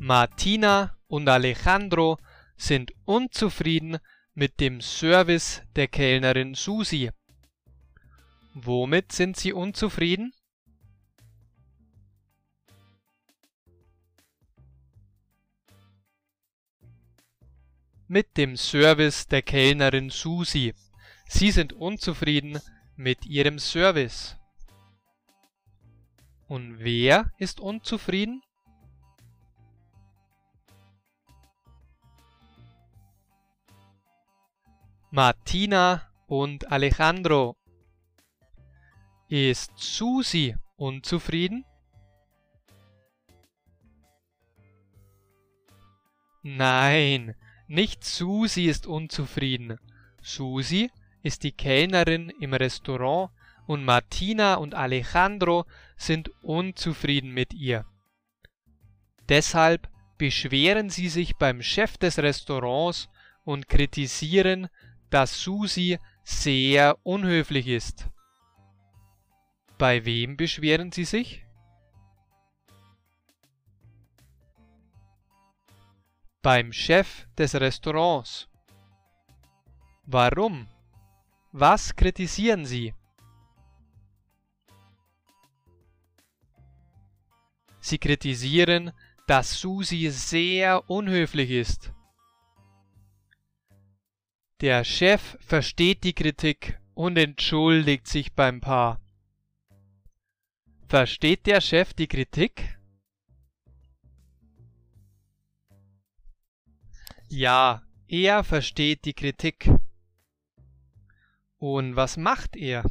Martina und Alejandro sind unzufrieden mit dem Service der Kellnerin Susi. Womit sind sie unzufrieden? Mit dem Service der Kellnerin Susi. Sie sind unzufrieden mit ihrem Service. Und wer ist unzufrieden? Martina und Alejandro. Ist Susi unzufrieden? Nein, nicht Susi ist unzufrieden. Susi ist die Kellnerin im Restaurant und Martina und Alejandro sind unzufrieden mit ihr. Deshalb beschweren sie sich beim Chef des Restaurants und kritisieren, dass Susi sehr unhöflich ist. Bei wem beschweren Sie sich? Beim Chef des Restaurants. Warum? Was kritisieren Sie? Sie kritisieren, dass Susi sehr unhöflich ist. Der Chef versteht die Kritik und entschuldigt sich beim Paar. Versteht der Chef die Kritik? Ja, er versteht die Kritik. Und was macht er?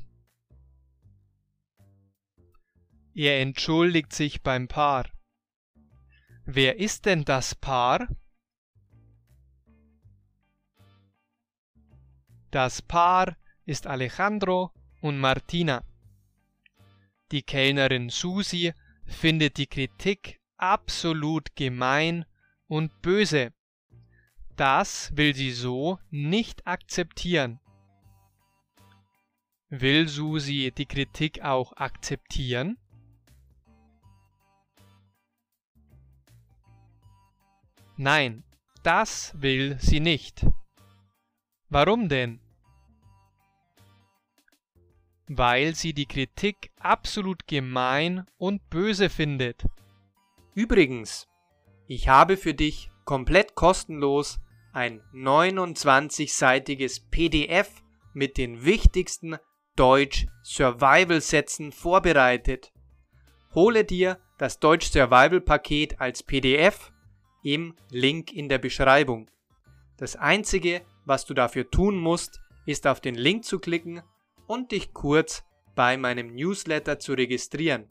Er entschuldigt sich beim Paar. Wer ist denn das Paar? Das Paar ist Alejandro und Martina. Die Kellnerin Susi findet die Kritik absolut gemein und böse. Das will sie so nicht akzeptieren. Will Susi die Kritik auch akzeptieren? Nein, das will sie nicht. Warum denn? Weil sie die Kritik absolut gemein und böse findet. Übrigens, ich habe für dich komplett kostenlos ein 29-seitiges PDF mit den wichtigsten Deutsch-Survival-Sätzen vorbereitet. Hole dir das Deutsch-Survival-Paket als PDF im Link in der Beschreibung. Das einzige, was du dafür tun musst, ist auf den Link zu klicken und dich kurz bei meinem Newsletter zu registrieren.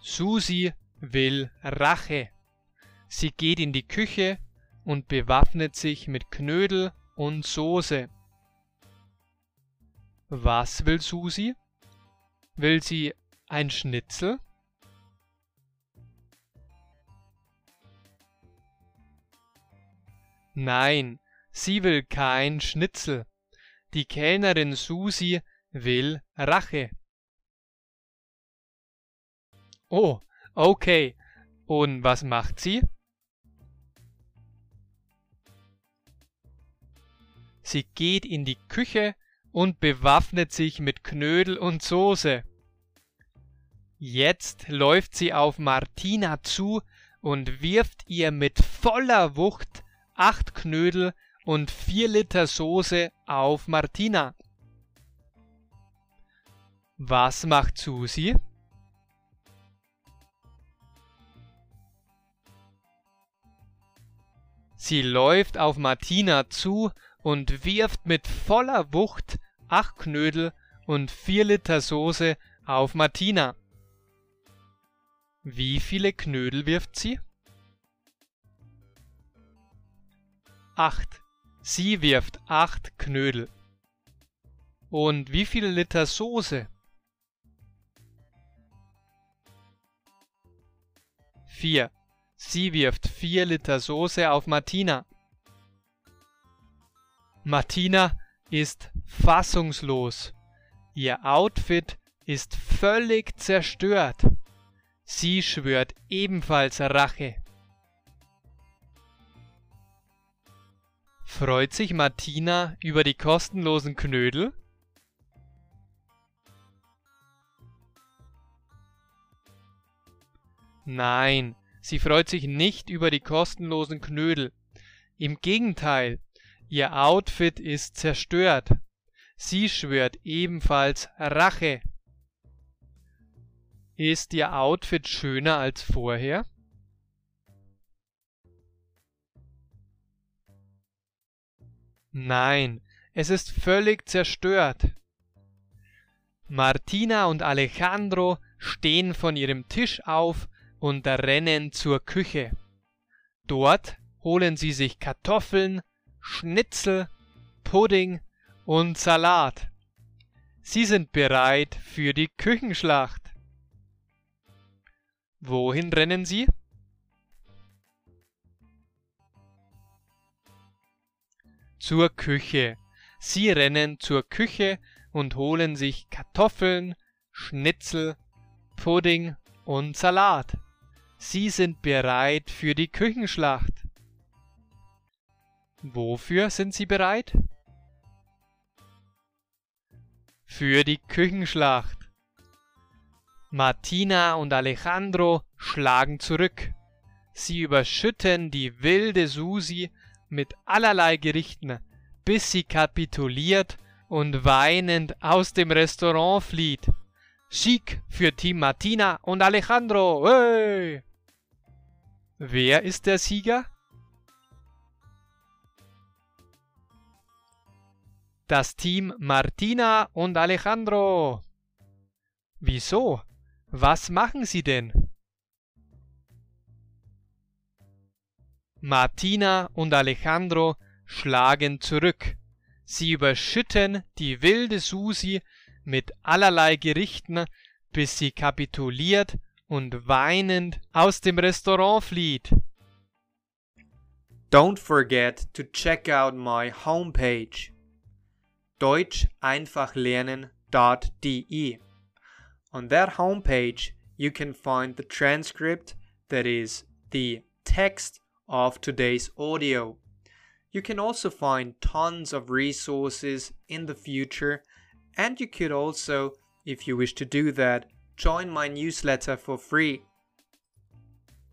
Susi will Rache. Sie geht in die Küche und bewaffnet sich mit Knödel und Soße. Was will Susi? Will sie ein Schnitzel? Nein, sie will kein Schnitzel. Die Kellnerin Susi will Rache. Oh, okay. Und was macht sie? Sie geht in die Küche und bewaffnet sich mit Knödel und Soße. Jetzt läuft sie auf Martina zu und wirft ihr mit voller Wucht acht Knödel und vier Liter Soße auf Martina. Was macht Susi? Sie läuft auf Martina zu und wirft mit voller Wucht acht Knödel und vier Liter Soße auf Martina. Wie viele Knödel wirft sie? Acht. Sie wirft acht Knödel. Und wie viele Liter Soße? Vier. Sie wirft vier Liter Soße auf Martina. Martina ist fassungslos. Ihr Outfit ist völlig zerstört. Sie schwört ebenfalls Rache. Freut sich Martina über die kostenlosen Knödel? Nein, sie freut sich nicht über die kostenlosen Knödel. Im Gegenteil, ihr Outfit ist zerstört. Sie schwört ebenfalls Rache. Ist Ihr Outfit schöner als vorher? Nein, es ist völlig zerstört. Martina und Alejandro stehen von ihrem Tisch auf und rennen zur Küche. Dort holen sie sich Kartoffeln, Schnitzel, Pudding und Salat. Sie sind bereit für die Küchenschlacht. Wohin rennen Sie? Zur Küche. Sie rennen zur Küche und holen sich Kartoffeln, Schnitzel, Pudding und Salat. Sie sind bereit für die Küchenschlacht. Wofür sind Sie bereit? Für die Küchenschlacht. Martina und Alejandro schlagen zurück. Sie überschütten die wilde Susi mit allerlei Gerichten, bis sie kapituliert und weinend aus dem Restaurant flieht. Sieg für Team Martina und Alejandro. Hey! Wer ist der Sieger? Das Team Martina und Alejandro. Wieso? Was machen Sie denn? Martina und Alejandro schlagen zurück. Sie überschütten die wilde Susi mit allerlei Gerichten, bis sie kapituliert und weinend aus dem Restaurant flieht. Don't forget to check out my homepage deutscheinfachlernen.de On that homepage, you can find the transcript, that is, the text of today's audio. You can also find tons of resources in the future, and you could also, if you wish to do that, join my newsletter for free.